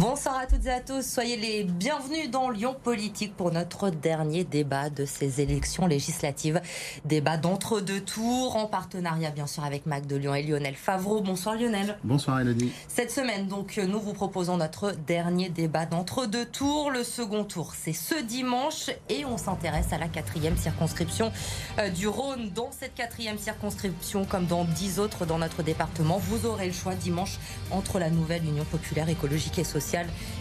Bonsoir à toutes et à tous, soyez les bienvenus dans Lyon Politique pour notre dernier débat de ces élections législatives. Débat d'entre-deux tours en partenariat bien sûr avec Mac de Lyon et Lionel Favreau. Bonsoir Lionel. Bonsoir Elodie. Cette semaine donc nous vous proposons notre dernier débat d'entre-deux tours. Le second tour c'est ce dimanche et on s'intéresse à la quatrième circonscription euh, du Rhône. Dans cette quatrième circonscription comme dans dix autres dans notre département, vous aurez le choix dimanche entre la nouvelle Union populaire écologique et sociale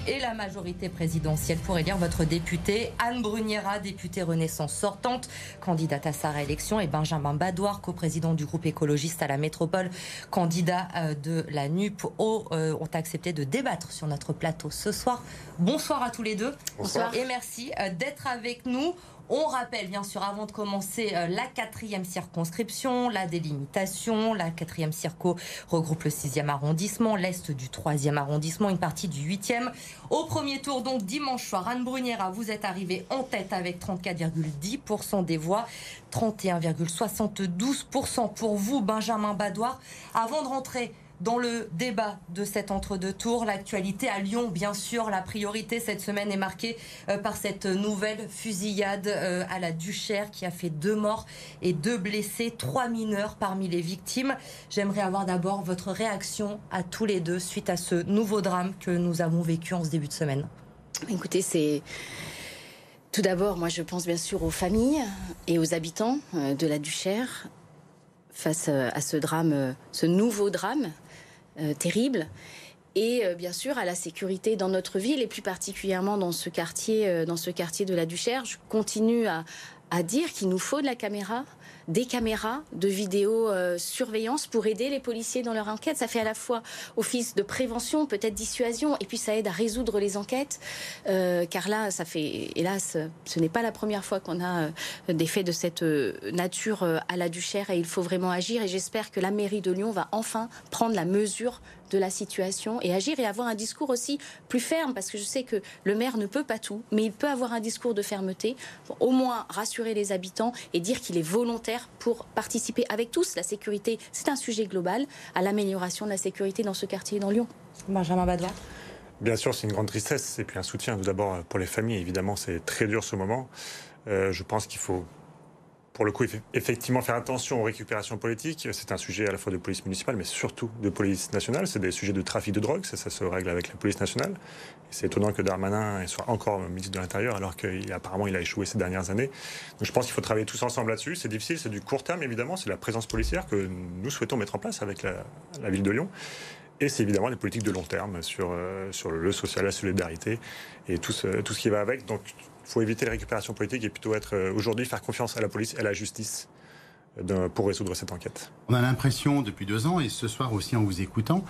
et la majorité présidentielle pour élire votre députée Anne Bruniera, députée Renaissance sortante, candidate à sa réélection, et Benjamin Badoir, coprésident du groupe écologiste à la métropole, candidat euh, de la NUP, euh, ont accepté de débattre sur notre plateau ce soir. Bonsoir à tous les deux. Bonsoir. Et merci euh, d'être avec nous. On rappelle bien sûr avant de commencer euh, la quatrième circonscription, la délimitation. La quatrième circo regroupe le sixième arrondissement, l'est du troisième arrondissement, une partie du huitième. Au premier tour, donc dimanche soir, Anne Bruniera, vous êtes arrivée en tête avec 34,10% des voix, 31,72% pour vous, Benjamin Badoir. Avant de rentrer dans le débat de cet entre-deux tours. L'actualité à Lyon, bien sûr, la priorité cette semaine est marquée euh, par cette nouvelle fusillade euh, à la Duchère qui a fait deux morts et deux blessés, trois mineurs parmi les victimes. J'aimerais avoir d'abord votre réaction à tous les deux suite à ce nouveau drame que nous avons vécu en ce début de semaine. Écoutez, c'est... Tout d'abord, moi je pense bien sûr aux familles et aux habitants euh, de la Duchère face à ce drame, ce nouveau drame terrible et euh, bien sûr à la sécurité dans notre ville et plus particulièrement dans ce quartier, euh, dans ce quartier de la Duchère. Je continue à, à dire qu'il nous faut de la caméra, des caméras de vidéosurveillance euh, pour aider les policiers dans leur enquête. Ça fait à la fois office de prévention, peut-être dissuasion, et puis ça aide à résoudre les enquêtes. Euh, car là, ça fait, hélas, ce n'est pas la première fois qu'on a euh, des faits de cette nature à la Duchère et il faut vraiment agir. Et j'espère que la mairie de Lyon va enfin prendre la mesure de la situation et agir et avoir un discours aussi plus ferme parce que je sais que le maire ne peut pas tout, mais il peut avoir un discours de fermeté pour au moins rassurer les habitants et dire qu'il est volontaire pour participer avec tous. La sécurité, c'est un sujet global à l'amélioration de la sécurité dans ce quartier dans Lyon. Benjamin Badois. Bien sûr, c'est une grande tristesse et puis un soutien tout d'abord pour les familles. Évidemment, c'est très dur ce moment. Euh, je pense qu'il faut pour le coup, effectivement, faire attention aux récupérations politiques. C'est un sujet à la fois de police municipale, mais surtout de police nationale. C'est des sujets de trafic de drogue, ça, se règle avec la police nationale. C'est étonnant que Darmanin soit encore ministre de l'Intérieur, alors qu'apparemment il a échoué ces dernières années. Donc je pense qu'il faut travailler tous ensemble là-dessus. C'est difficile, c'est du court terme, évidemment. C'est la présence policière que nous souhaitons mettre en place avec la, ville de Lyon. Et c'est évidemment des politiques de long terme sur, euh, le social, la solidarité et tout ce, qui va avec. Faut éviter les récupérations politiques et plutôt être euh, aujourd'hui faire confiance à la police et à la justice euh, pour résoudre cette enquête. On a l'impression depuis deux ans, et ce soir aussi en vous écoutant,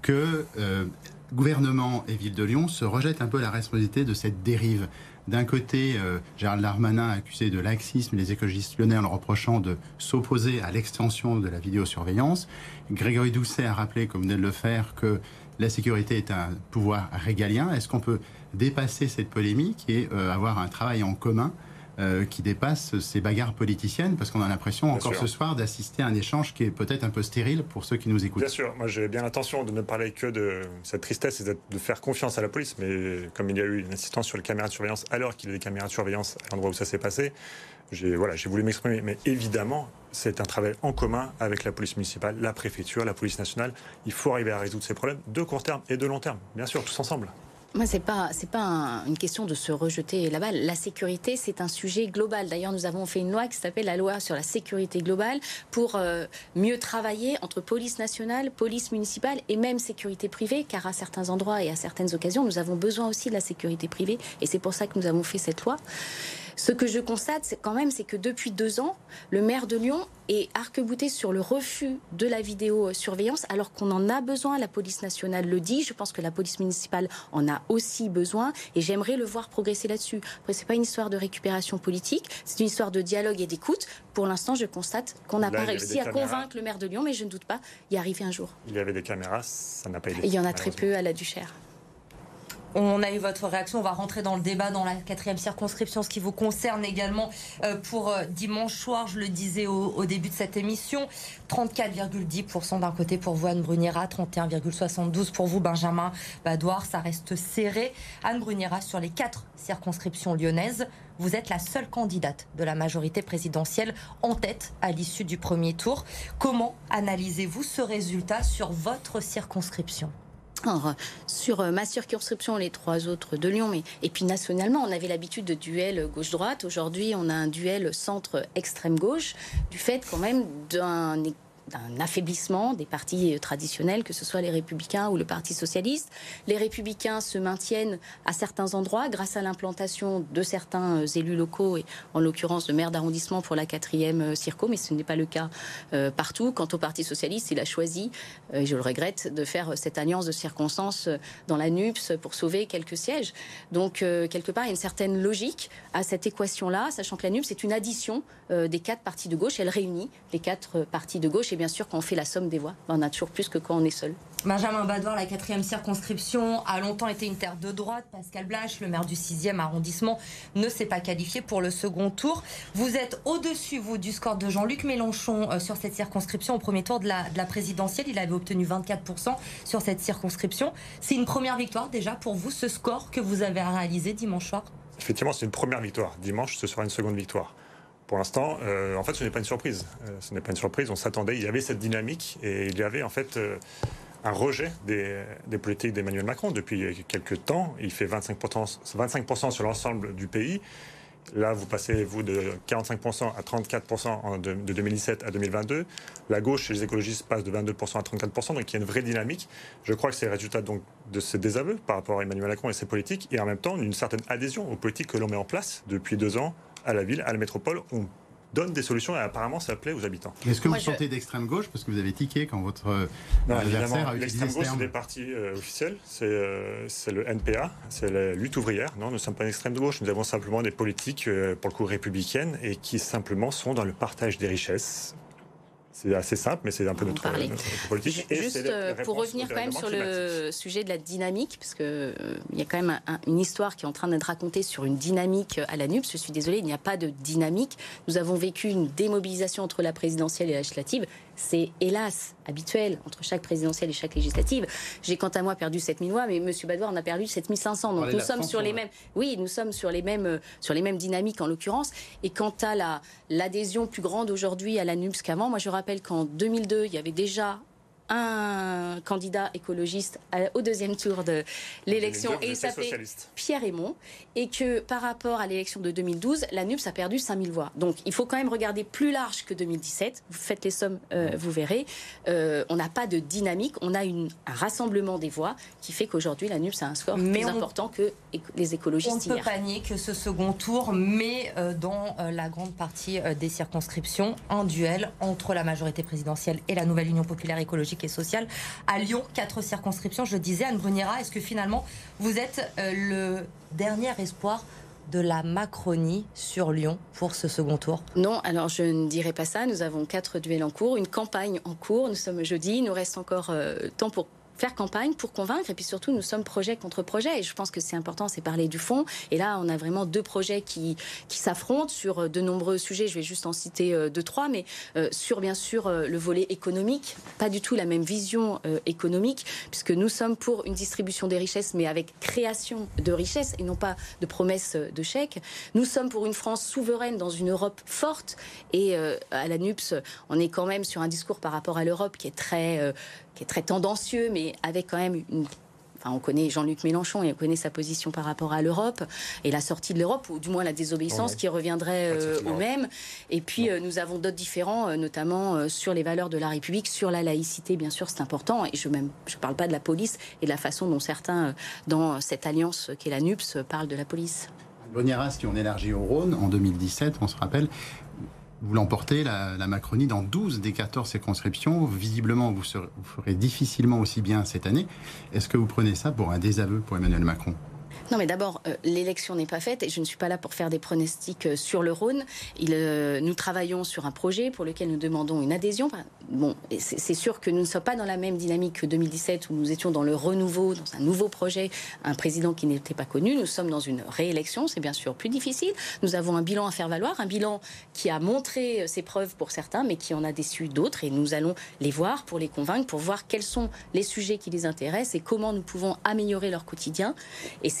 que euh, gouvernement et ville de Lyon se rejettent un peu la responsabilité de cette dérive. D'un côté, euh, Gérald Darmanin accusé de laxisme, les écologistes lyonnais en le reprochant de s'opposer à l'extension de la vidéosurveillance. Grégory Doucet a rappelé, comme venait de le faire, que la sécurité est un pouvoir régalien. Est-ce qu'on peut dépasser cette polémique et euh, avoir un travail en commun euh, qui dépasse ces bagarres politiciennes, parce qu'on a l'impression encore ce soir d'assister à un échange qui est peut-être un peu stérile pour ceux qui nous écoutent. Bien sûr, moi j'ai bien l'intention de ne parler que de cette tristesse et de faire confiance à la police, mais comme il y a eu une insistance sur les caméras de surveillance, alors qu'il y a des caméras de surveillance à l'endroit où ça s'est passé, j'ai voilà, voulu m'exprimer. Mais évidemment, c'est un travail en commun avec la police municipale, la préfecture, la police nationale. Il faut arriver à résoudre ces problèmes de court terme et de long terme, bien sûr, tous ensemble. C'est pas c'est pas une question de se rejeter la balle. La sécurité, c'est un sujet global. D'ailleurs, nous avons fait une loi qui s'appelle la loi sur la sécurité globale pour euh, mieux travailler entre police nationale, police municipale et même sécurité privée, car à certains endroits et à certaines occasions, nous avons besoin aussi de la sécurité privée, et c'est pour ça que nous avons fait cette loi. Ce que je constate, c'est quand même, c'est que depuis deux ans, le maire de Lyon est arc-bouté sur le refus de la vidéosurveillance, alors qu'on en a besoin. La police nationale le dit. Je pense que la police municipale en a aussi besoin, et j'aimerais le voir progresser là-dessus. Après, c'est pas une histoire de récupération politique, c'est une histoire de dialogue et d'écoute. Pour l'instant, je constate qu'on n'a pas réussi à convaincre le maire de Lyon, mais je ne doute pas y arriver un jour. Il y avait des caméras, ça n'a pas été. il y en a très peu à la Duchère. On a eu votre réaction. On va rentrer dans le débat dans la quatrième circonscription, ce qui vous concerne également euh, pour euh, dimanche soir. Je le disais au, début de cette émission. 34,10% d'un côté pour vous, Anne Bruniera. 31,72% pour vous, Benjamin Badoir. Ça reste serré. Anne Bruniera, sur les quatre circonscriptions lyonnaises, vous êtes la seule candidate de la majorité présidentielle en tête à l'issue du premier tour. Comment analysez-vous ce résultat sur votre circonscription? Sur euh, ma circonscription, les trois autres de Lyon, mais et puis nationalement, on avait l'habitude de duel gauche-droite. Aujourd'hui, on a un duel centre-extrême gauche, du fait quand même d'un d'un affaiblissement des partis traditionnels, que ce soit les Républicains ou le Parti socialiste. Les Républicains se maintiennent à certains endroits grâce à l'implantation de certains euh, élus locaux, et en l'occurrence de maire d'arrondissement pour la quatrième euh, circo, mais ce n'est pas le cas euh, partout. Quant au Parti socialiste, il a choisi, et je le regrette, de faire cette alliance de circonstances dans la NUPS pour sauver quelques sièges. Donc, quelque part, il y a une certaine logique à cette équation-là, sachant que la NUPS est une addition des quatre partis de gauche. Elle réunit les quatre partis de gauche et bien sûr, quand on fait la somme des voix, ben, on a toujours plus que quand on est seul. Benjamin Badoir, la quatrième circonscription, a longtemps été une terre de droite. Pascal Blache, le maire du 6e arrondissement, ne s'est pas qualifié pour le second tour. Vous êtes au-dessus, vous, du score de Jean-Luc Mélenchon euh, sur cette circonscription au premier tour de la, de la présidentielle. Il avait obtenu 24% sur cette circonscription. C'est une première victoire déjà pour vous, ce score que vous avez réalisé dimanche soir? Effectivement, c'est une première victoire. Dimanche, ce sera une seconde victoire pour l'instant, euh, en fait, ce n'est pas une surprise. Euh, ce n'est pas une surprise. On s'attendait. Il y avait cette dynamique et il y avait en fait euh, un rejet des, politiques d'Emmanuel Macron depuis quelques temps. Il fait 25%, 25 sur l'ensemble du pays. Là, vous passez, vous, de 45% à 34% de, 2017 à 2022. La gauche et les écologistes passent de 22% à 34%. Donc, il y a une vraie dynamique. Je crois que c'est le résultat donc, de ce désaveu par rapport à Emmanuel Macron et ses politiques, et en même temps, d'une certaine adhésion aux politiques que l'on met en place depuis deux ans à la ville, à la métropole. On donne des solutions et apparemment ça plaît aux habitants. Est-ce que vous sortez d'extrême gauche parce que vous avez tiqué quand votre euh, adversaire a utilisé L'extrême gauche, c'est des partis euh, officiels, euh, c'est le NPA, c'est la lutte ouvrière. Non, nous ne sommes pas une extrême gauche, nous avons simplement des politiques, pour le coup républicaines, et qui simplement sont dans le partage des richesses c'est assez simple, mais c'est un peu notre, politique. Juste euh, pour revenir quand même sur le sujet de la dynamique, parce qu'il euh, il y a quand même une histoire qui est en train d'être racontée sur une dynamique à la NUPS. Je suis désolée, il n'y a pas de dynamique. Nous avons vécu une démobilisation entre la présidentielle et la législative. C'est hélas habituel entre chaque présidentielle et chaque législative. J'ai quant à moi perdu 7000 voix, mais M. Badoir en a perdu 7500. Donc nous sommes sur les mêmes. Oui, nous sommes sur les mêmes, sur les mêmes dynamiques en l'occurrence. Et quant à la, l'adhésion plus grande aujourd'hui à la NUPS qu'avant, moi je rappelle qu'en 2002, il y avait déjà un candidat écologiste au deuxième tour de l'élection et il s'appelait Pierre Aymon et que par rapport à l'élection de 2012, la NUPS a perdu 5000 voix. Donc il faut quand même regarder plus large que 2017. Vous faites les sommes, euh, vous verrez. Euh, on n'a pas de dynamique, on a une, un rassemblement des voix qui fait qu'aujourd'hui la NUPS a un score plus important que les écologistes. On ne peut pas nier que ce second tour met euh, dans la grande partie des circonscriptions un duel entre la majorité présidentielle et la nouvelle Union populaire écologique et sociale. À Lyon, quatre circonscriptions, je disais, Anne Bruniera, est-ce que finalement vous êtes euh, le dernier espoir de la Macronie sur Lyon pour ce second tour? Non, alors je ne dirais pas ça. Nous avons quatre duels en cours, une campagne en cours. Nous sommes jeudi, il nous reste encore euh, temps pour faire campagne pour convaincre. Et puis surtout, nous sommes projet contre projet. Et je pense que c'est important, c'est parler du fond. Et là, on a vraiment deux projets qui, qui s'affrontent sur euh, de nombreux sujets. Je vais juste en citer euh, deux, trois. Mais euh, sur, bien sûr, le volet économique, pas du tout la même vision économique, puisque nous sommes pour une distribution des richesses, mais avec création de richesses et non pas de promesses de chèques. Nous sommes pour une France souveraine dans une Europe forte. Et à la NUPS, on est quand même sur un discours par rapport à l'Europe qui est très qui est très tendancieux, mais avec quand même une Enfin, on connaît Jean-Luc Mélenchon et on connaît sa position par rapport à l'Europe et la sortie de l'Europe, ou du moins la désobéissance qui reviendrait euh, au même. Et puis, euh, nous avons d'autres différents, euh, notamment sur les valeurs de la République, sur la laïcité, bien sûr, c'est important. Et je ne je parle pas de la police et de la façon dont certains, dans cette alliance qu'est la NUPS, parlent de la police. Boniaras, qui ont élargi au Rhône en 2017, on se rappelle, vous l'emportez, la, Macronie, dans 12 des 14 circonscriptions. Visiblement, vous, ferez difficilement aussi bien cette année. Est-ce que vous prenez ça pour un désaveu pour Emmanuel Macron? Non, mais d'abord, euh, l'élection n'est pas faite et je ne suis pas là pour faire des pronostics euh, sur le Rhône. Euh, nous travaillons sur un projet pour lequel nous demandons une adhésion. Bon, c'est sûr que nous ne sommes pas dans la même dynamique que 2017 où nous étions dans le renouveau, dans un nouveau projet, un président qui n'était pas connu. Nous sommes dans une réélection, c'est bien sûr plus difficile. Nous avons un bilan à faire valoir, un bilan qui a montré ses preuves pour certains, mais qui en a déçu d'autres. Et nous allons les voir pour les convaincre, pour voir quels sont les sujets qui les intéressent et comment nous pouvons améliorer leur quotidien.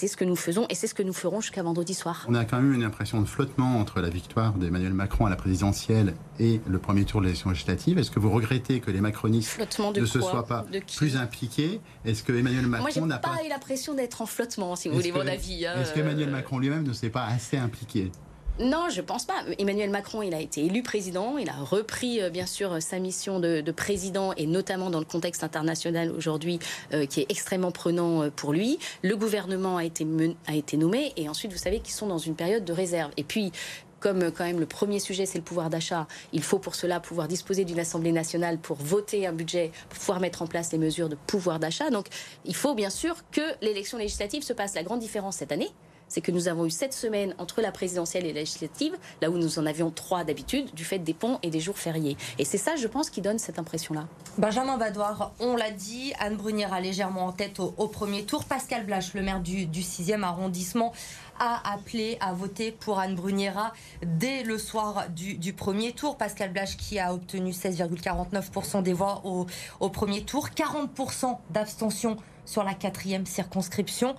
C'est ce que nous faisons et c'est ce que nous ferons jusqu'à vendredi soir. On a quand même une impression de flottement entre la victoire d'Emmanuel Macron à la présidentielle et le premier tour de l'élection législative. Est-ce que vous regrettez que les macronistes ne se soient pas plus impliqués? Est-ce que Emmanuel Macron n'a pas, eu la pression d'être en flottement, si vous voulez mon avis hein, Est-ce qu'Emmanuel euh, Macron lui-même ne s'est pas assez impliqué? Non, je pense pas. Emmanuel Macron, il a été élu président, il a repris euh, bien sûr sa mission de, président et notamment dans le contexte international aujourd'hui euh, qui est extrêmement prenant euh, pour lui. Le gouvernement a été, a été nommé et ensuite vous savez qu'ils sont dans une période de réserve. Et puis comme quand même le premier sujet c'est le pouvoir d'achat, il faut pour cela pouvoir disposer d'une Assemblée nationale pour voter un budget, pour pouvoir mettre en place les mesures de pouvoir d'achat. Donc il faut bien sûr que l'élection législative se passe. La grande différence cette année, c'est que nous avons eu sept semaines entre la présidentielle et la législative, là où nous en avions trois d'habitude, du fait des ponts et des jours fériés. Et c'est ça, je pense, qui donne cette impression-là. Benjamin Badoir, on l'a dit, Anne Brunière a légèrement en tête au, premier tour. Pascal Blache, le maire du, 6e arrondissement, a appelé à voter pour Anne Bruniera dès le soir du, premier tour. Pascal Blache qui a obtenu 16,49% des voix au, au premier tour, 40% d'abstention sur la quatrième circonscription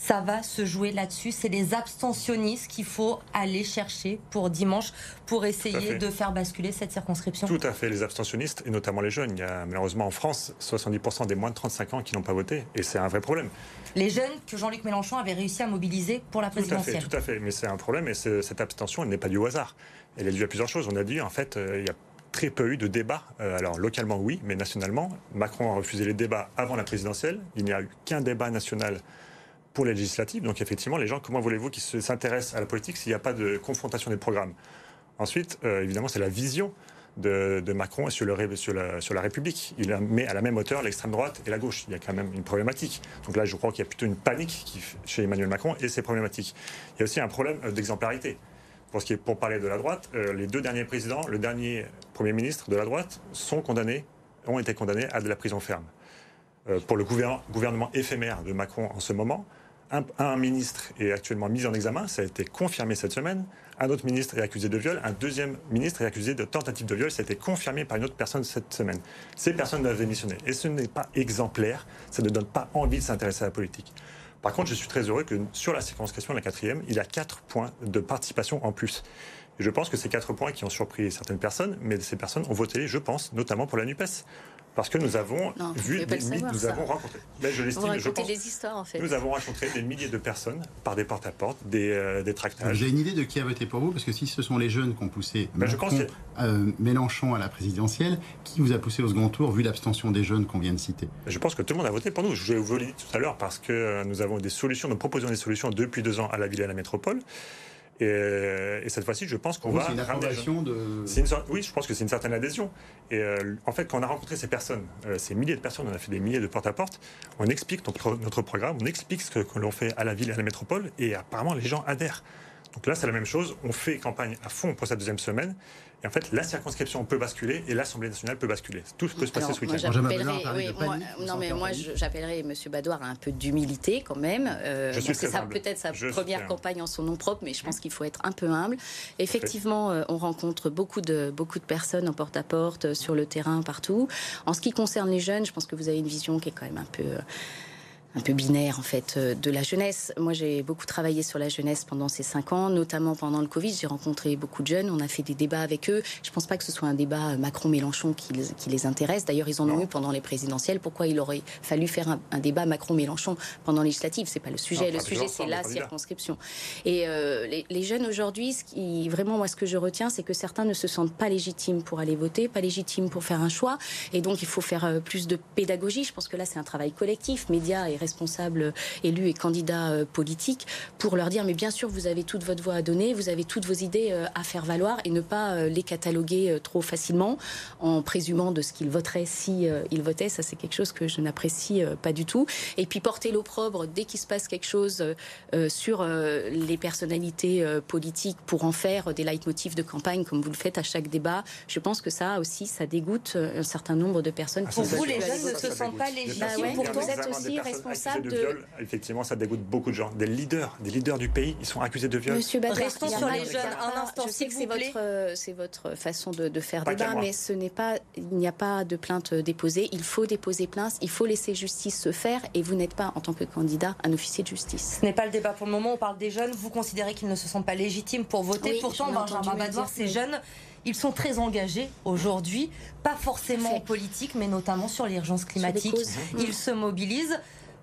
ça va se jouer là-dessus. C'est les abstentionnistes qu'il faut aller chercher pour dimanche pour essayer de faire basculer cette circonscription. Tout à fait, les abstentionnistes et notamment les jeunes. Il y a malheureusement en France 70% des moins de 35 ans qui n'ont pas voté et c'est un vrai problème. Les jeunes que Jean-Luc Mélenchon avait réussi à mobiliser pour la présidentielle. Tout à fait, tout à fait. mais c'est un problème et cette abstention, elle n'est pas due au hasard. Elle est due à plusieurs choses. On a dit, en fait, euh, il y a très peu eu de débats. Euh, alors localement, oui, mais nationalement, Macron a refusé les débats avant la présidentielle. Il n'y a eu qu'un débat national pour les législatives. Donc effectivement, les gens, comment voulez-vous qu'ils s'intéressent à la politique s'il n'y a pas de confrontation des programmes? Ensuite, euh, évidemment, c'est la vision de, Macron sur, le, sur, la, République. Il met à la même hauteur l'extrême droite et la gauche. Il y a quand même une problématique. Donc là, je crois qu'il y a plutôt une panique chez Emmanuel Macron et c'est problématique. Il y a aussi un problème euh, d'exemplarité. Pour, ce qui est, pour parler de la droite, euh, les deux derniers présidents, le dernier Premier ministre de la droite, sont condamnés, ont été condamnés à de la prison ferme. pour le gouvernement éphémère de Macron en ce moment, un, ministre est actuellement mis en examen, ça a été confirmé cette semaine. Un autre ministre est accusé de viol, un deuxième ministre est accusé de tentative de viol, ça a été confirmé par une autre personne cette semaine. Ces personnes doivent démissionner. Et ce n'est pas exemplaire, ça ne donne pas envie de s'intéresser à la politique. Par contre, je suis très heureux que sur la circonscription, la quatrième, il y a quatre points de participation en plus. Je pense que ces quatre points qui ont surpris certaines personnes, mais ces personnes ont voté, je pense, notamment pour la NUPES parce que nous avons vu des nous avons rencontré. Mais je l'estime, je pense. Des histoires, en fait. Nous avons rencontré des milliers de personnes par des porte-à-porte, des, euh, des tractages. J'ai une idée de qui a voté pour vous? Parce que si ce sont les jeunes qui ont poussé ben, euh, Mélenchon à la présidentielle, qui vous a poussé au second tour, vu l'abstention des jeunes qu'on vient de citer? Je pense que tout le monde a voté pour nous. Je vous l'ai dit tout à l'heure, parce que euh, nous avons des solutions, nous proposons des solutions depuis deux ans à la ville et à la métropole. Et, cette fois-ci, je pense qu'on va. C'est une approbation de. Oui, je pense que c'est une certaine adhésion. Et euh, en fait, quand on a rencontré ces personnes, euh, ces milliers de personnes, on a fait des milliers de porte-à-porte, on explique notre, notre, programme, on explique ce que, que l'on fait à la ville et à la métropole, et apparemment les gens adhèrent. Donc là, c'est la même chose. On fait campagne à fond pour cette deuxième semaine. Et en fait, la circonscription peut basculer et l'Assemblée nationale peut basculer. Tout peut se passer ce week-end. non, mais moi, j'appellerais M. Badoir à un peu d'humilité quand même. Euh, c'est peut-être sa première campagne en son nom propre, mais je pense qu'il faut être un peu humble. Effectivement, euh, on rencontre beaucoup de, beaucoup de personnes en porte-à-porte, -porte, sur le terrain, partout. En ce qui concerne les jeunes, je pense que vous avez une vision qui est quand même un peu un peu binaire en fait euh, de la jeunesse. Moi, j'ai beaucoup travaillé sur la jeunesse pendant ces cinq ans, notamment pendant le Covid. J'ai rencontré beaucoup de jeunes, on a fait des débats avec eux. Je pense pas que ce soit un débat Macron-Mélenchon qui, qui, les intéresse. D'ailleurs, ils en ont eu pendant les présidentielles. Pourquoi il aurait fallu faire un, débat Macron-Mélenchon pendant les législatives C'est pas le sujet. le sujet, c'est la circonscription. Et euh, les, les, jeunes aujourd'hui, ce qui vraiment moi ce que je retiens, c'est que certains ne se sentent pas légitimes pour aller voter, pas légitimes pour faire un choix, et donc il faut faire euh, plus de pédagogie. Je pense que là, c'est un travail collectif, médias et responsables élus et candidats politiques pour leur dire mais bien sûr vous avez toute votre voix à donner, vous avez toutes vos idées à faire valoir et ne pas les cataloguer trop facilement en présumant de ce qu'ils voteraient si ils votaient. Ça c'est quelque chose que je n'apprécie pas du tout. Et puis porter l'opprobre dès qu'il se passe quelque chose sur les personnalités politiques pour en faire des leitmotifs de campagne comme vous le faites à chaque débat, je pense que ça aussi, ça dégoûte un certain nombre de personnes. pour vous, les jeunes ne se sentent pas légitimes. Bah vous êtes aussi responsable de... Viol, effectivement, ça dégoûte beaucoup de gens. Des leaders, des leaders du pays, ils sont accusés de viol. Monsieur Restons sur les jeunes un instant, Je sais que c'est votre, c'est votre façon de, de faire débat, mais ce n'est pas, il n'y a pas de plainte déposée. Il faut déposer plainte, il faut laisser justice se faire, et vous n'êtes pas, en tant que candidat, un officier de justice. Ce n'est pas le débat pour le moment. On parle des jeunes. Vous considérez qu'ils ne se sentent pas légitimes pour voter. Pourtant, Benjamin Badoir, ces jeunes ils sont très engagés aujourd'hui, pas forcément en politique, mais notamment sur l'urgence climatique. Ils se mobilisent.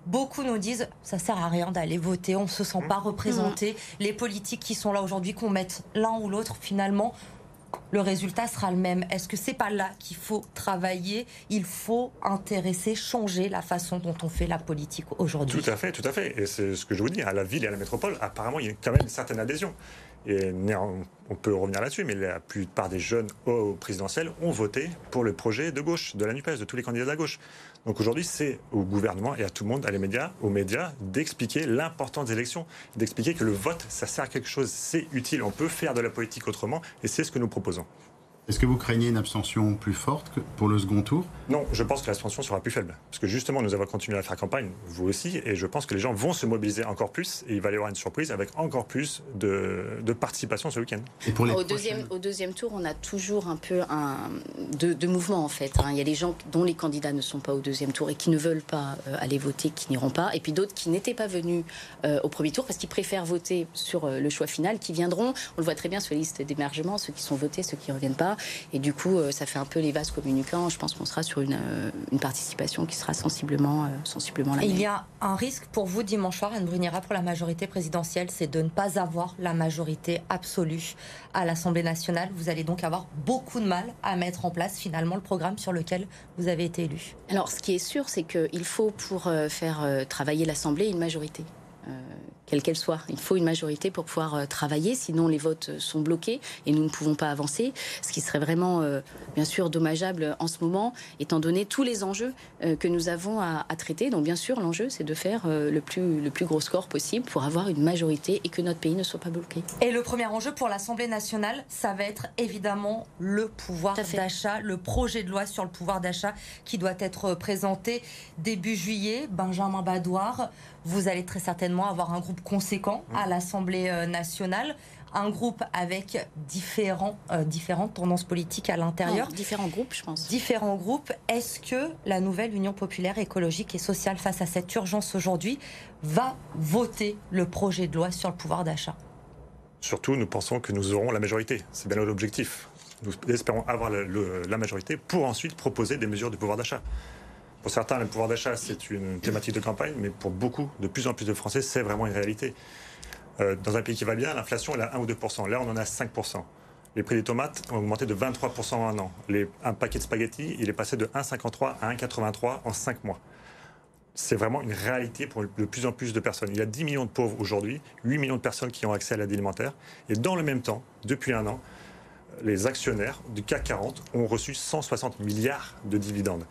Beaucoup nous disent ça sert à rien d'aller voter, on se sent pas représenté. Les politiques qui sont là aujourd'hui, qu'on mette l'un ou l'autre, finalement, le résultat sera le même. Est-ce que c'est pas là qu'il faut travailler? Il faut intéresser, changer la façon dont on fait la politique aujourd'hui. Tout à fait, tout à fait. Et c'est ce que je vous dis. À la ville et à la métropole, apparemment, il y a quand même une certaine adhésion. Et on peut revenir là-dessus, mais la plupart des jeunes au présidentiel ont voté pour le projet de gauche, de la NUPES, de tous les candidats de la gauche. Donc aujourd'hui, c'est au gouvernement et à tout le monde, à les médias, aux médias, d'expliquer l'importance des élections, d'expliquer que le vote, ça sert à quelque chose, c'est utile, on peut faire de la politique autrement, et c'est ce que nous proposons. Est-ce que vous craignez une abstention plus forte que pour le second tour? Non, je pense que l'abstention sera plus faible. Parce que justement, nous avons continué à faire campagne, vous aussi, et je pense que les gens vont se mobiliser encore plus, et il va y avoir une surprise avec encore plus de, participation ce week-end. au, deuxième, au deuxième tour, on a toujours un peu un, de, de mouvement, en fait. Hein. Il y a des gens dont les candidats ne sont pas au deuxième tour et qui ne veulent pas euh, aller voter, qui n'iront pas, et puis d'autres qui n'étaient pas venus euh, au premier tour parce qu'ils préfèrent voter sur euh, le choix final, qui viendront. On le voit très bien sur la liste d'émergement, ceux qui sont votés, ceux qui ne reviennent pas. Et du coup, euh, ça fait un peu les vases communicants. Je pense qu'on sera sur une, euh, une, participation qui sera sensiblement, euh, sensiblement la même. Il y a un risque pour vous dimanche soir, Anne Bruniera, pour la majorité présidentielle, c'est de ne pas avoir la majorité absolue à l'Assemblée nationale. Vous allez donc avoir beaucoup de mal à mettre en place finalement le programme sur lequel vous avez été élu. Alors, ce qui est sûr, c'est qu'il faut pour faire travailler l'Assemblée une majorité quelle qu'elle soit. Il faut une majorité pour pouvoir euh, travailler, sinon les votes sont bloqués et nous ne pouvons pas avancer, ce qui serait vraiment, euh, bien sûr, dommageable en ce moment, étant donné tous les enjeux euh, que nous avons à, traiter. Donc, bien sûr, l'enjeu, c'est de faire le plus, le plus gros score possible pour avoir une majorité et que notre pays ne soit pas bloqué. Et le premier enjeu pour l'Assemblée nationale, ça va être évidemment le pouvoir d'achat, le projet de loi sur le pouvoir d'achat qui doit être présenté début juillet. Benjamin Badoir, vous allez très certainement avoir un groupe conséquent à mmh. l'Assemblée euh, nationale un groupe avec différents, euh, différentes tendances politiques à l'intérieur. Différents groupes, je pense. Différents groupes. Est-ce que la nouvelle Union populaire écologique et sociale, face à cette urgence aujourd'hui, va voter le projet de loi sur le pouvoir d'achat? Surtout, nous pensons que nous aurons la majorité. C'est bien l'objectif. Nous espérons avoir la majorité pour ensuite proposer des mesures de pouvoir d'achat. Pour certains, le pouvoir d'achat, c'est une thématique de campagne, mais pour beaucoup, de plus en plus de Français, c'est vraiment une réalité. Euh, dans un pays qui va bien, l'inflation est à 1 ou 2% Là, on en a 5% Les prix des tomates ont augmenté de 23% en un an. un paquet de spaghettis, il est passé de 1,53 à 1,83 en 5 mois. C'est vraiment une réalité pour de plus en plus de personnes. Il y a 10 millions de pauvres aujourd'hui, 8 millions de personnes qui ont accès à l'aide alimentaire. Et dans le même temps, depuis un an, les actionnaires du CAC 40 ont reçu 160 milliards de dividendes.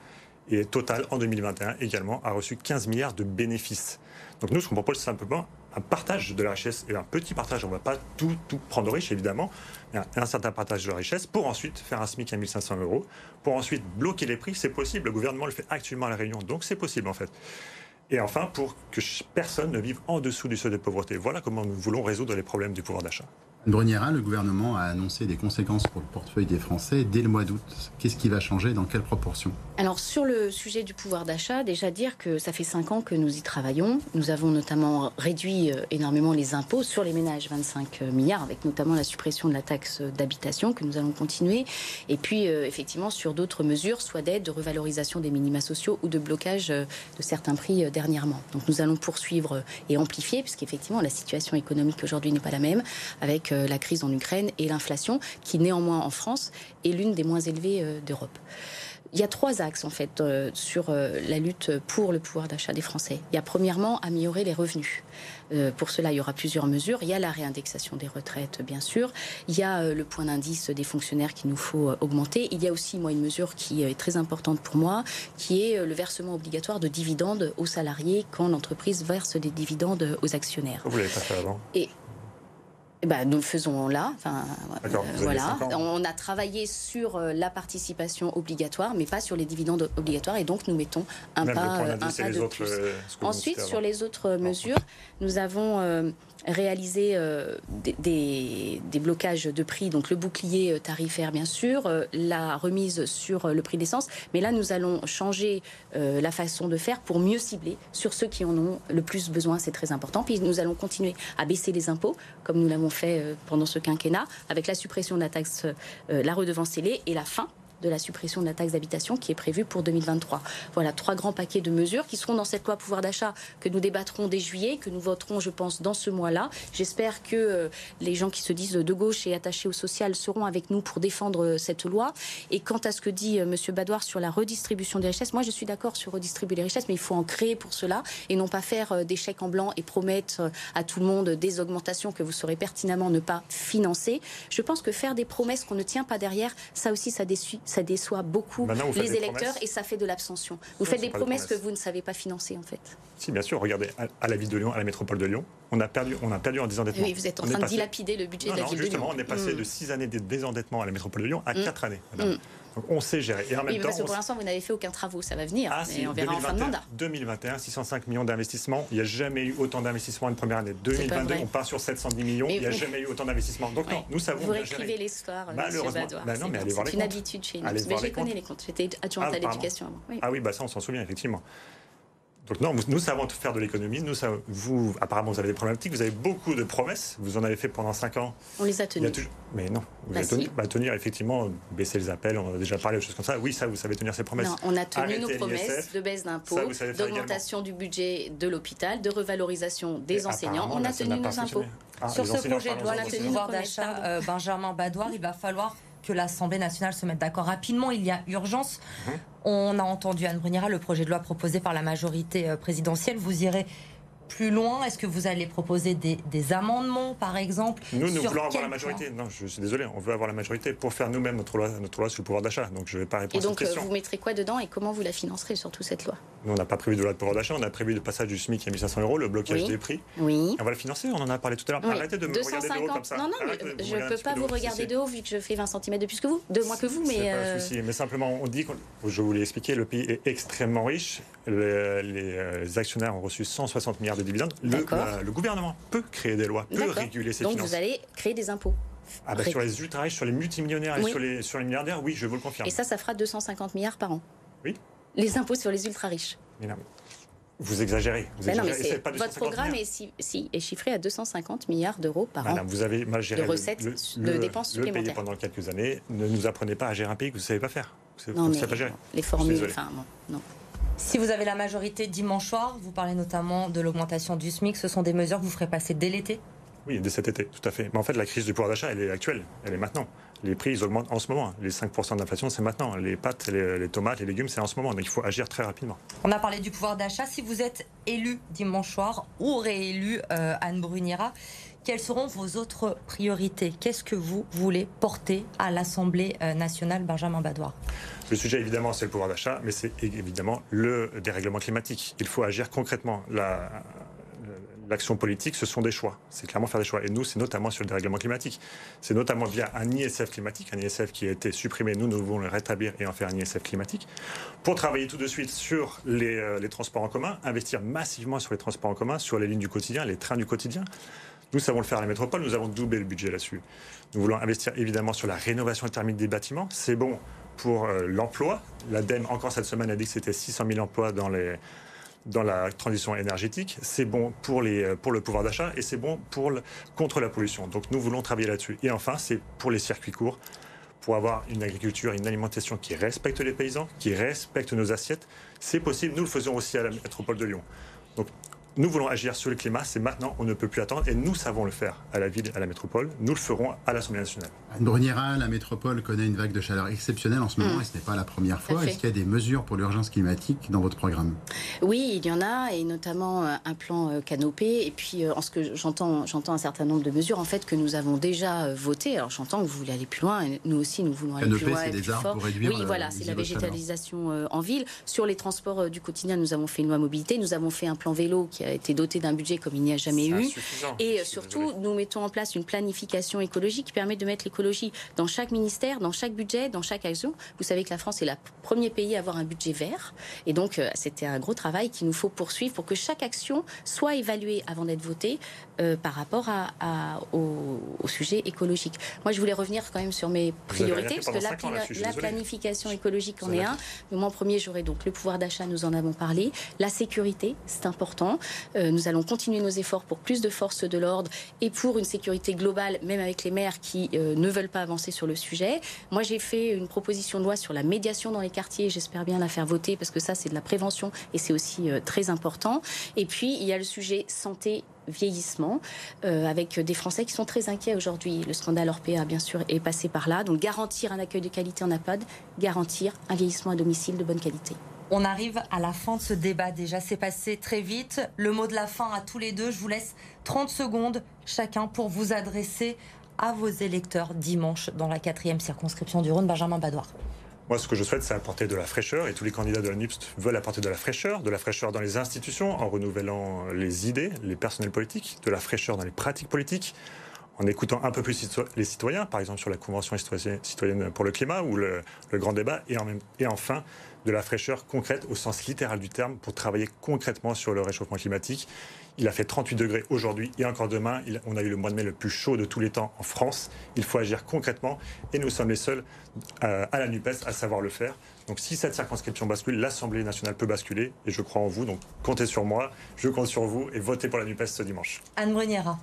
Et Total, en 2021 également, a reçu 15 milliards de bénéfices. Donc nous, ce qu'on propose, c'est simplement un partage de la richesse, et un petit partage, on ne va pas tout, tout prendre riche, évidemment, mais un, certain partage de la richesse, pour ensuite faire un SMIC à 1500 euros, pour ensuite bloquer les prix, c'est possible, le gouvernement le fait actuellement à La Réunion, donc c'est possible en fait. Et enfin, pour que personne ne vive en dessous du seuil de pauvreté. Voilà comment nous voulons résoudre les problèmes du pouvoir d'achat. Bruniera, le gouvernement a annoncé des conséquences pour le portefeuille des Français dès le mois d'août. Qu'est-ce qui va changer? Dans quelle proportion? Alors sur le sujet du pouvoir d'achat, déjà dire que ça fait cinq ans que nous y travaillons. Nous avons notamment réduit euh, énormément les impôts sur les ménages, 25 euh, milliards, avec notamment la suppression de la taxe d'habitation que nous allons continuer. Et puis euh, effectivement sur d'autres mesures, soit d'aide, de revalorisation des minima sociaux ou de blocage de certains prix dernièrement. Donc nous allons poursuivre et amplifier, puisqu'effectivement la situation économique aujourd'hui n'est pas la même, avec euh, la crise en Ukraine et l'inflation, qui néanmoins en France est l'une des moins élevées euh, d'Europe. il y a trois axes en fait euh, sur la lutte pour le pouvoir d'achat des Français. Il y a premièrement améliorer les revenus. Pour cela, il y aura plusieurs mesures. Il y a la réindexation des retraites, bien sûr. Il y a le point d'indice des fonctionnaires qu'il nous faut augmenter. Il y a aussi, moi, une mesure qui est très importante pour moi, qui est le versement obligatoire de dividendes aux salariés quand l'entreprise verse des dividendes aux actionnaires. Vous l'avez pas fait avant. Et ben, nous le faisons là. Enfin, euh, voilà. On a travaillé sur euh, la participation obligatoire, mais pas sur les dividendes obligatoires, et donc nous mettons un pas, euh, un pas de plus. Ensuite, sur les autres mesures, nous avons réaliser euh, des, blocages de prix, donc le bouclier euh, tarifaire bien sûr, euh, la remise sur le prix d'essence, mais là nous allons changer la façon de faire pour mieux cibler sur ceux qui en ont le plus besoin, c'est très important. Puis nous allons continuer à baisser les impôts, comme nous l'avons fait pendant ce quinquennat, avec la suppression de la taxe, la redevance scellée et la fin de la suppression de la taxe d'habitation qui est prévue pour 2023. Voilà trois grands paquets de mesures qui seront dans cette loi pouvoir d'achat que nous débattrons dès juillet, que nous voterons, je pense, dans ce mois-là. J'espère que euh, les gens qui se disent de gauche et attachés au social seront avec nous pour défendre euh, cette loi. Et quant à ce que dit euh, M. Badoir sur la redistribution des richesses, moi je suis d'accord sur redistribuer les richesses, mais il faut en créer pour cela et non pas faire des chèques en blanc et promettre à tout le monde des augmentations que vous saurez pertinemment ne pas financer. Je pense que faire des promesses qu'on ne tient pas derrière, ça aussi, ça déçoit ça déçoit beaucoup les électeurs et ça fait de l'abstention. Vous faites des promesses, que vous ne savez pas financer en fait. Si, bien sûr. Regardez, à, la ville de Lyon, à la métropole de Lyon, on a perdu, on a perdu en désendettement. Oui, vous êtes en train de dilapider le budget de la ville de Lyon. Justement, on est passé mm. de 6 années de désendettement à la métropole de Lyon à 4 mm. années. Donc on sait gérer. Et en même temps, pour l'instant, vous n'avez fait aucun travaux, ça va venir. Ah, mais on verra en fin de mandat. 2021, 605 millions d'investissements. Il n'y a jamais eu autant d'investissements une première année. 2022, on part sur 710 millions. il n'y a jamais eu autant d'investissements. Donc non, nous savons. Vous réécrivez l'histoire, Malheureusement. Bah non, mais allez voir les C'est une habitude chez nous. Mais je connais les comptes. J'étais adjointe ah, à l'éducation avant. Ah oui, bah ça, on s'en souvient effectivement. Donc non, nous savons faire de l'économie. Nous, vous, apparemment, vous avez des problématiques. Vous avez beaucoup de promesses. Vous en avez fait pendant 5 ans. On les a tenues. Mais non, vous bah, avez bah, tenir effectivement, baisser les appels. On a déjà parlé de choses comme ça. Oui, ça, vous savez tenir ces promesses. Non, on a tenu nos promesses de baisse d'impôts, d'augmentation du budget de l'hôpital, de revalorisation des enseignants. On a tenu nos impôts. Ah, Sur ce projet de loi, la pouvoir d'achat, euh, Benjamin Badoir, il va falloir que l'Assemblée nationale se mette d'accord rapidement. Il y a urgence. Mhm. On a entendu Anne Brunira, le projet de loi proposé par la majorité euh, présidentielle. Vous irez plus loin Est-ce que vous allez proposer des, amendements, par exemple Nous, nous voulons avoir la majorité. Non, je suis désolé, on veut avoir la majorité pour faire nous-mêmes notre loi, notre loi sur le pouvoir d'achat. Donc je ne vais pas répondre à cette question. Et donc, vous mettrez quoi dedans et comment vous la financerez, surtout cette loi? Nous, on n'a pas prévu de loi de pouvoir d'achat, on a prévu le passage du SMIC à 1500 euros, le blocage des prix. Oui. on va le financer, on en a parlé tout à l'heure. Arrêtez de me regarder de haut comme ça. Non, non, je ne peux pas vous regarder de haut vu que je fais 20 cm de plus que vous, de moins que vous. Mais, pas un souci. mais simplement, on dit, je vous l'ai expliqué, le pays est extrêmement riche. Les, euh, actionnaires ont reçu 160 milliards de dividendes. Le, gouvernement peut créer des lois, peut réguler ses Donc finances. Donc vous allez créer des impôts ah bah sur les ultra riches, sur les multimillionnaires et sur les, sur les milliardaires, oui, je vous le confirme. Et ça, ça fera 250 milliards par an. Oui. Les impôts sur les ultra riches. Mais non, vous exagérez. Vous non, votre programme est, si, est, chiffré à 250 milliards d'euros par an. Vous avez mal géré de recettes, de dépenses supplémentaires. Le pays pendant quelques années. Ne nous apprenez pas à gérer un pays que vous ne savez pas faire. non, mais pas gérer. Les formules, enfin, non. Si vous avez la majorité dimanche soir, vous parlez notamment de l'augmentation du SMIC, ce sont des mesures que vous ferez passer dès l'été Oui, dès cet été, tout à fait. Mais en fait, la crise du pouvoir d'achat, elle est actuelle, elle est maintenant. Les prix, ils augmentent en ce moment. Les 5% d'inflation, c'est maintenant. Les pâtes, les, tomates, les légumes, c'est en ce moment. Donc il faut agir très rapidement. On a parlé du pouvoir d'achat. Si vous êtes élu dimanche soir ou réélu euh, Anne Brunira, quelles seront vos autres priorités Qu'est-ce que vous voulez porter à l'Assemblée euh, nationale, Benjamin Badoir Le sujet, évidemment, c'est le pouvoir d'achat, mais c'est évidemment le dérèglement climatique. Il faut agir concrètement. L'action politique, ce sont des choix. C'est clairement faire des choix. Et nous, c'est notamment sur le dérèglement climatique. C'est notamment via un ISF climatique, un ISF qui a été supprimé. Nous, nous voulons le rétablir et en faire un ISF climatique. Pour travailler tout de suite sur euh, les transports en commun, investir massivement sur les transports en commun, sur les lignes du quotidien, les trains du quotidien. Nous savons le faire à la métropole, nous avons doublé le budget là-dessus. Nous voulons investir évidemment sur la rénovation thermique des bâtiments. C'est bon pour euh, l'emploi. L'ADEME, encore cette semaine, a dit que c'était 600 000 emplois dans, la transition énergétique. C'est bon euh, pour le pouvoir d'achat et c'est bon pour contre la pollution. Donc nous voulons travailler là-dessus. Et enfin, c'est pour les circuits courts pour avoir une agriculture, une alimentation qui respecte les paysans, qui respecte nos assiettes. C'est possible, nous le faisons aussi à la métropole de Lyon. Donc nous voulons agir sur le climat, c'est maintenant, on ne peut plus attendre, et nous savons le faire à la ville, à la métropole. Nous le ferons à l'Assemblée nationale. Anne Bruniera, la métropole connaît une vague de chaleur exceptionnelle en ce moment, mm. et ce n'est pas la première fois. Est-ce qu'il y a des mesures pour l'urgence climatique dans votre programme? Oui, il y en a, et notamment euh, un plan euh, canopé, et puis euh, en ce que j'entends, j'entends un certain nombre de mesures en fait que nous avons déjà votées. Alors j'entends que vous voulez aller plus loin, et nous aussi nous voulons aller plus loin. Canopé, c'est des arbres pour réduire. Oui, voilà, c'est la végétalisation en ville. Sur les transports du quotidien, nous avons fait une loi mobilité, nous avons fait un plan vélo qui a été doté d'un budget comme il n'y a jamais eu. Et surtout, nous mettons en place une planification écologique qui permet de mettre l'écologie dans chaque ministère, dans chaque budget, dans chaque action. Vous savez que la France est le premier pays à avoir un budget vert. Et donc, euh, c'était un gros travail qu'il nous faut poursuivre pour que chaque action soit évaluée avant d'être votée euh, par rapport à, au, sujet écologique. Moi, je voulais revenir quand même sur mes priorités, parce que la, planification écologique en est un. Le moment premier, j'aurai donc le pouvoir d'achat, nous en avons parlé. La sécurité, c'est important. Euh, nous allons continuer nos efforts pour plus de forces de l'ordre et pour une sécurité globale, même avec les maires qui euh, ne veulent pas avancer sur le sujet. Moi, j'ai fait une proposition de loi sur la médiation dans les quartiers. J'espère bien la faire voter parce que ça, c'est de la prévention et c'est aussi euh, très important. Et puis, il y a le sujet santé vieillissement, avec des Français qui sont très inquiets aujourd'hui. Le scandale Orpea, bien sûr, est passé par là. Donc garantir un accueil de qualité en APAD, garantir un vieillissement à domicile de bonne qualité. On arrive à la fin de ce débat déjà, c'est passé très vite. Le mot de la fin à tous les deux, je vous laisse 30 secondes chacun pour vous adresser à vos électeurs dimanche dans la quatrième circonscription du Rhône, Benjamin Badoir. Moi, ce que je souhaite, c'est apporter de la fraîcheur, et tous les candidats de la NUPST veulent apporter de la fraîcheur, de la fraîcheur dans les institutions, en renouvelant les idées, les personnels politiques, de la fraîcheur dans les pratiques politiques, en écoutant un peu plus les citoyens, par exemple sur la Convention citoyenne pour le climat ou le, grand débat, et enfin de la fraîcheur concrète au sens littéral du terme pour travailler concrètement sur le réchauffement climatique. Il a fait 38 degrés aujourd'hui et encore demain. on a eu le mois de mai le plus chaud de tous les temps en France. Il faut agir concrètement et nous sommes les seuls euh, à la NUPES à savoir le faire. Donc si cette circonscription bascule, l'Assemblée nationale peut basculer et je crois en vous. Donc comptez sur moi, je compte sur vous et votez pour la NUPES ce dimanche. Anne Bruniera.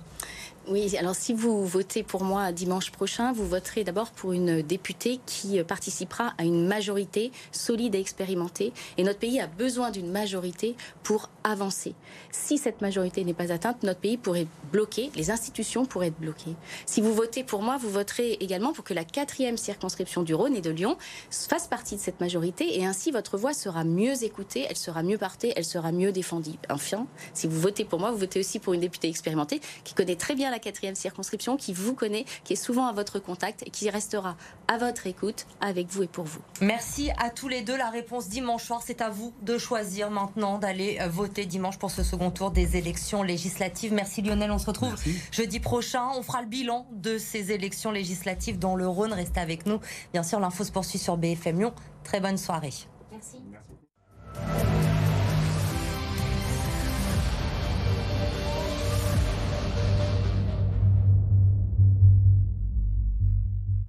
Oui, alors si vous votez pour moi dimanche prochain, vous voterez d'abord pour une députée qui participera à une majorité solide et expérimentée. Et notre pays a besoin d'une majorité pour avancer. Si cette majorité n'est pas atteinte, notre pays pourrait bloqué, les institutions pourraient être bloquées. Si vous votez pour moi, vous voterez également pour que la quatrième circonscription du Rhône et de Lyon fasse partie de cette majorité et ainsi votre voix sera mieux écoutée, elle sera mieux portée, elle sera mieux défendue. Enfin, si vous votez pour moi, vous votez aussi pour une députée expérimentée qui connaît très bien la quatrième circonscription, qui vous connaît, qui est souvent à votre contact et qui restera à votre écoute avec vous et pour vous. Merci à tous les deux. La réponse dimanche soir, c'est à vous de choisir maintenant d'aller euh, voter dimanche pour ce second tour des élections législatives. Merci Lionel, on se retrouve jeudi prochain. On fera le bilan de ces élections législatives dans le Rhône. Restez avec nous. Bien sûr, l'info se poursuit sur BFM Lyon. Très bonne soirée. Merci. Merci.